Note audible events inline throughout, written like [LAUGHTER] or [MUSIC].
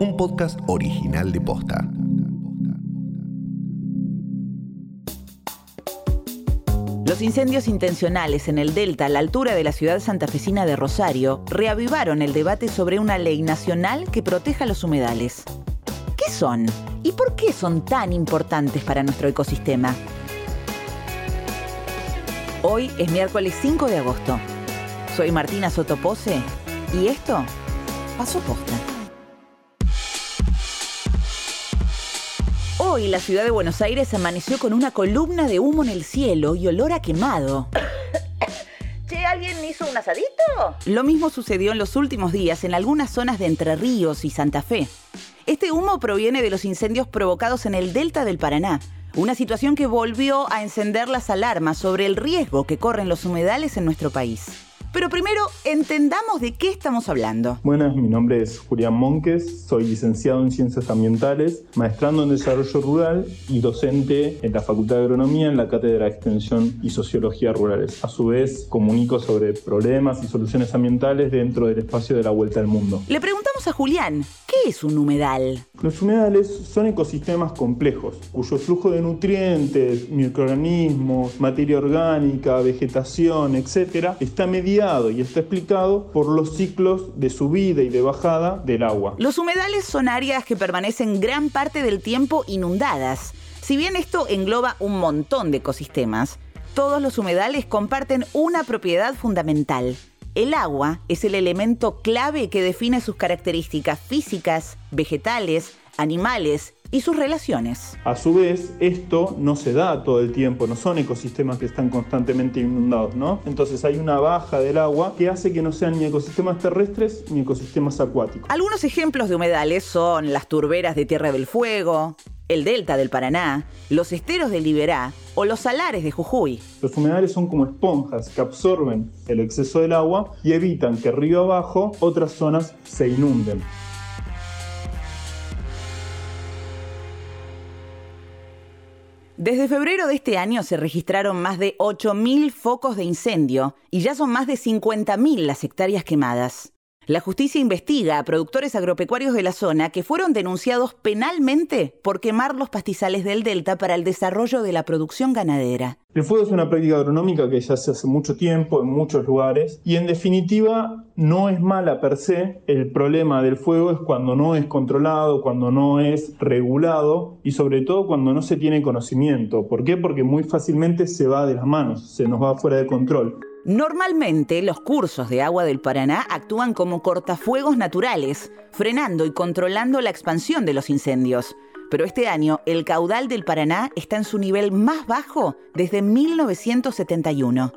un podcast original de Posta. Los incendios intencionales en el delta a la altura de la ciudad santafesina de Rosario reavivaron el debate sobre una ley nacional que proteja los humedales. ¿Qué son? ¿Y por qué son tan importantes para nuestro ecosistema? Hoy es miércoles 5 de agosto. Soy Martina Sotopose y esto pasó posta. Hoy la ciudad de Buenos Aires amaneció con una columna de humo en el cielo y olor a quemado. [COUGHS] Che, ¿alguien hizo un asadito? Lo mismo sucedió en los últimos días en algunas zonas de Entre Ríos y Santa Fe. Este humo proviene de los incendios provocados en el delta del Paraná, una situación que volvió a encender las alarmas sobre el riesgo que corren los humedales en nuestro país. Pero primero, entendamos de qué estamos hablando. Buenas, mi nombre es Julián Monques, soy licenciado en Ciencias Ambientales, maestrando en Desarrollo Rural y docente en la Facultad de Agronomía en la Cátedra de Extensión y Sociología Rurales. A su vez, comunico sobre problemas y soluciones ambientales dentro del espacio de la Vuelta al Mundo. Le preguntamos a Julián, ¿qué es un humedal? Los humedales son ecosistemas complejos, cuyo flujo de nutrientes, microorganismos, materia orgánica, vegetación, etc., está mediado y está explicado por los ciclos de subida y de bajada del agua. Los humedales son áreas que permanecen gran parte del tiempo inundadas. Si bien esto engloba un montón de ecosistemas, todos los humedales comparten una propiedad fundamental. El agua es el elemento clave que define sus características físicas, vegetales, animales y sus relaciones. A su vez, esto no se da todo el tiempo, no son ecosistemas que están constantemente inundados, ¿no? Entonces hay una baja del agua que hace que no sean ni ecosistemas terrestres ni ecosistemas acuáticos. Algunos ejemplos de humedales son las turberas de Tierra del Fuego, el delta del Paraná, los esteros del Liberá o los salares de Jujuy. Los humedales son como esponjas que absorben el exceso del agua y evitan que río abajo otras zonas se inunden. Desde febrero de este año se registraron más de 8.000 focos de incendio y ya son más de 50.000 las hectáreas quemadas. La justicia investiga a productores agropecuarios de la zona que fueron denunciados penalmente por quemar los pastizales del delta para el desarrollo de la producción ganadera. El fuego es una práctica agronómica que ya se hace mucho tiempo en muchos lugares y en definitiva no es mala per se. El problema del fuego es cuando no es controlado, cuando no es regulado y sobre todo cuando no se tiene conocimiento. ¿Por qué? Porque muy fácilmente se va de las manos, se nos va fuera de control. Normalmente los cursos de agua del Paraná actúan como cortafuegos naturales, frenando y controlando la expansión de los incendios. Pero este año el caudal del Paraná está en su nivel más bajo desde 1971.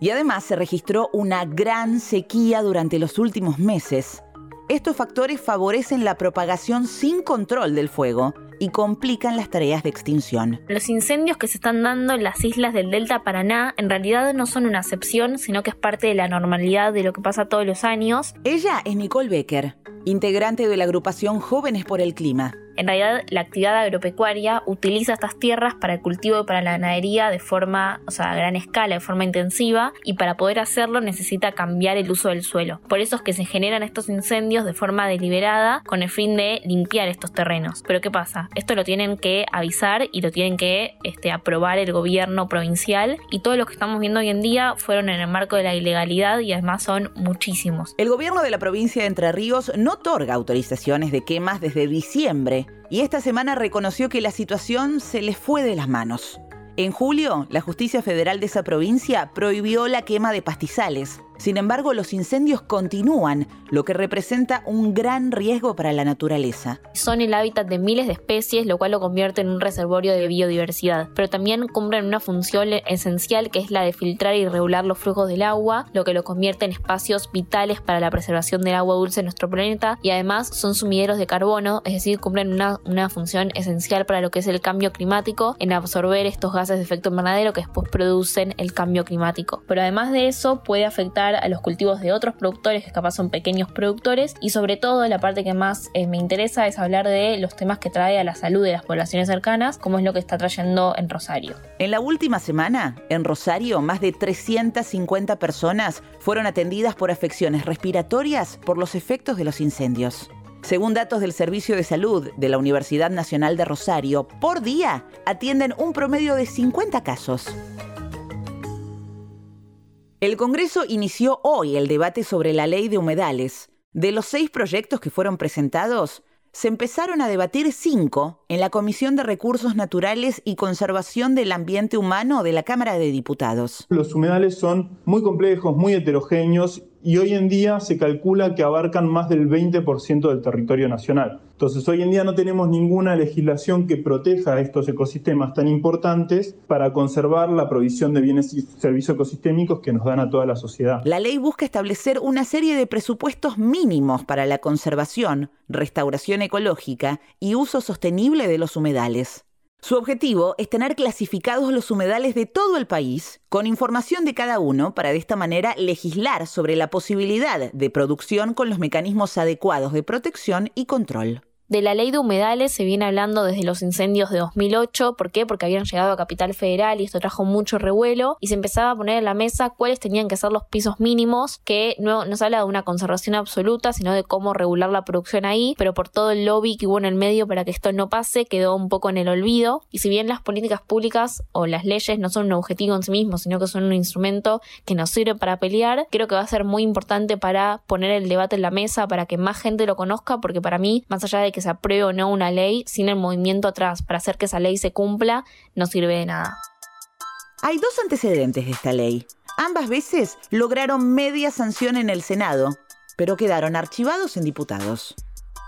Y además se registró una gran sequía durante los últimos meses. Estos factores favorecen la propagación sin control del fuego y complican las tareas de extinción. Los incendios que se están dando en las islas del Delta Paraná en realidad no son una excepción, sino que es parte de la normalidad de lo que pasa todos los años. Ella es Nicole Becker, integrante de la agrupación Jóvenes por el Clima. En realidad, la actividad agropecuaria utiliza estas tierras para el cultivo y para la ganadería de forma, o sea, a gran escala, de forma intensiva, y para poder hacerlo necesita cambiar el uso del suelo. Por eso es que se generan estos incendios de forma deliberada con el fin de limpiar estos terrenos. Pero ¿qué pasa? Esto lo tienen que avisar y lo tienen que este, aprobar el gobierno provincial, y todo lo que estamos viendo hoy en día fueron en el marco de la ilegalidad y además son muchísimos. El gobierno de la provincia de Entre Ríos no otorga autorizaciones de quemas desde diciembre y esta semana reconoció que la situación se le fue de las manos. En julio, la justicia federal de esa provincia prohibió la quema de pastizales. Sin embargo, los incendios continúan, lo que representa un gran riesgo para la naturaleza. Son el hábitat de miles de especies, lo cual lo convierte en un reservorio de biodiversidad, pero también cumplen una función esencial que es la de filtrar y regular los flujos del agua, lo que lo convierte en espacios vitales para la preservación del agua dulce en nuestro planeta y además son sumideros de carbono, es decir, cumplen una, una función esencial para lo que es el cambio climático, en absorber estos gases de efecto invernadero que después producen el cambio climático. Pero además de eso puede afectar a los cultivos de otros productores que capaz son pequeños productores y sobre todo la parte que más eh, me interesa es hablar de los temas que trae a la salud de las poblaciones cercanas, como es lo que está trayendo en Rosario. En la última semana, en Rosario, más de 350 personas fueron atendidas por afecciones respiratorias por los efectos de los incendios. Según datos del Servicio de Salud de la Universidad Nacional de Rosario, por día atienden un promedio de 50 casos. El Congreso inició hoy el debate sobre la ley de humedales. De los seis proyectos que fueron presentados, se empezaron a debatir cinco en la Comisión de Recursos Naturales y Conservación del Ambiente Humano de la Cámara de Diputados. Los humedales son muy complejos, muy heterogéneos y hoy en día se calcula que abarcan más del 20% del territorio nacional. Entonces, hoy en día no tenemos ninguna legislación que proteja estos ecosistemas tan importantes para conservar la provisión de bienes y servicios ecosistémicos que nos dan a toda la sociedad. La ley busca establecer una serie de presupuestos mínimos para la conservación, restauración ecológica y uso sostenible de los humedales. Su objetivo es tener clasificados los humedales de todo el país, con información de cada uno, para de esta manera legislar sobre la posibilidad de producción con los mecanismos adecuados de protección y control. De la ley de humedales se viene hablando desde los incendios de 2008. ¿Por qué? Porque habían llegado a Capital Federal y esto trajo mucho revuelo y se empezaba a poner en la mesa cuáles tenían que ser los pisos mínimos, que no, no se habla de una conservación absoluta, sino de cómo regular la producción ahí, pero por todo el lobby que hubo en el medio para que esto no pase, quedó un poco en el olvido. Y si bien las políticas públicas o las leyes no son un objetivo en sí mismo, sino que son un instrumento que nos sirve para pelear, creo que va a ser muy importante para poner el debate en la mesa, para que más gente lo conozca, porque para mí, más allá de que se apruebe o no una ley, sin el movimiento atrás para hacer que esa ley se cumpla, no sirve de nada. Hay dos antecedentes de esta ley. Ambas veces lograron media sanción en el Senado, pero quedaron archivados en diputados.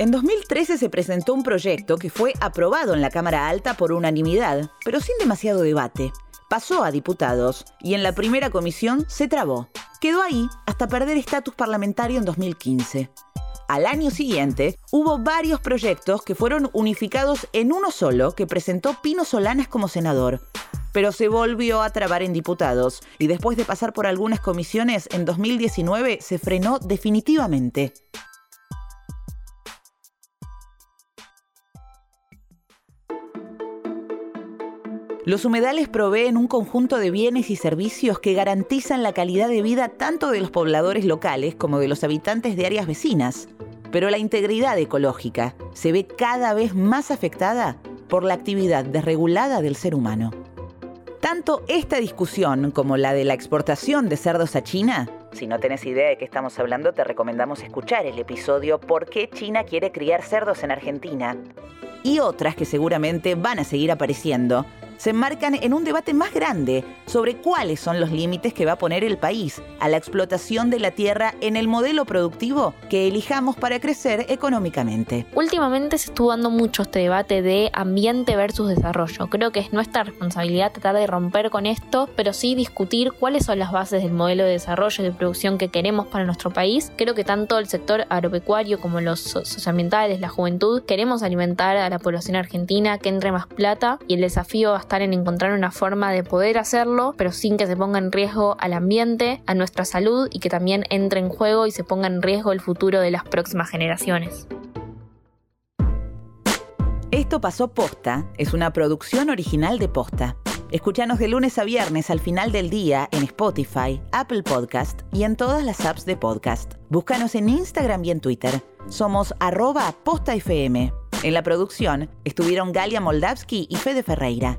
En 2013 se presentó un proyecto que fue aprobado en la Cámara Alta por unanimidad, pero sin demasiado debate. Pasó a diputados y en la primera comisión se trabó. Quedó ahí hasta perder estatus parlamentario en 2015. Al año siguiente, hubo varios proyectos que fueron unificados en uno solo que presentó Pino Solanas como senador. Pero se volvió a trabar en diputados y después de pasar por algunas comisiones, en 2019 se frenó definitivamente. Los humedales proveen un conjunto de bienes y servicios que garantizan la calidad de vida tanto de los pobladores locales como de los habitantes de áreas vecinas. Pero la integridad ecológica se ve cada vez más afectada por la actividad desregulada del ser humano. Tanto esta discusión como la de la exportación de cerdos a China si no tenés idea de qué estamos hablando, te recomendamos escuchar el episodio ¿Por qué China quiere criar cerdos en Argentina? Y otras que seguramente van a seguir apareciendo, se enmarcan en un debate más grande sobre cuáles son los límites que va a poner el país a la explotación de la tierra en el modelo productivo que elijamos para crecer económicamente. Últimamente se estuvo dando mucho este debate de ambiente versus desarrollo. Creo que es nuestra responsabilidad tratar de romper con esto, pero sí discutir cuáles son las bases del modelo de desarrollo y de producción que queremos para nuestro país. Creo que tanto el sector agropecuario como los socioambientales, la juventud, queremos alimentar a la población argentina, que entre más plata y el desafío estar en encontrar una forma de poder hacerlo, pero sin que se ponga en riesgo al ambiente, a nuestra salud y que también entre en juego y se ponga en riesgo el futuro de las próximas generaciones. Esto pasó posta, es una producción original de posta. Escúchanos de lunes a viernes al final del día en Spotify, Apple Podcast y en todas las apps de podcast. Búscanos en Instagram y en Twitter. Somos arroba postafm. En la producción estuvieron Galia Moldavsky y Fede Ferreira.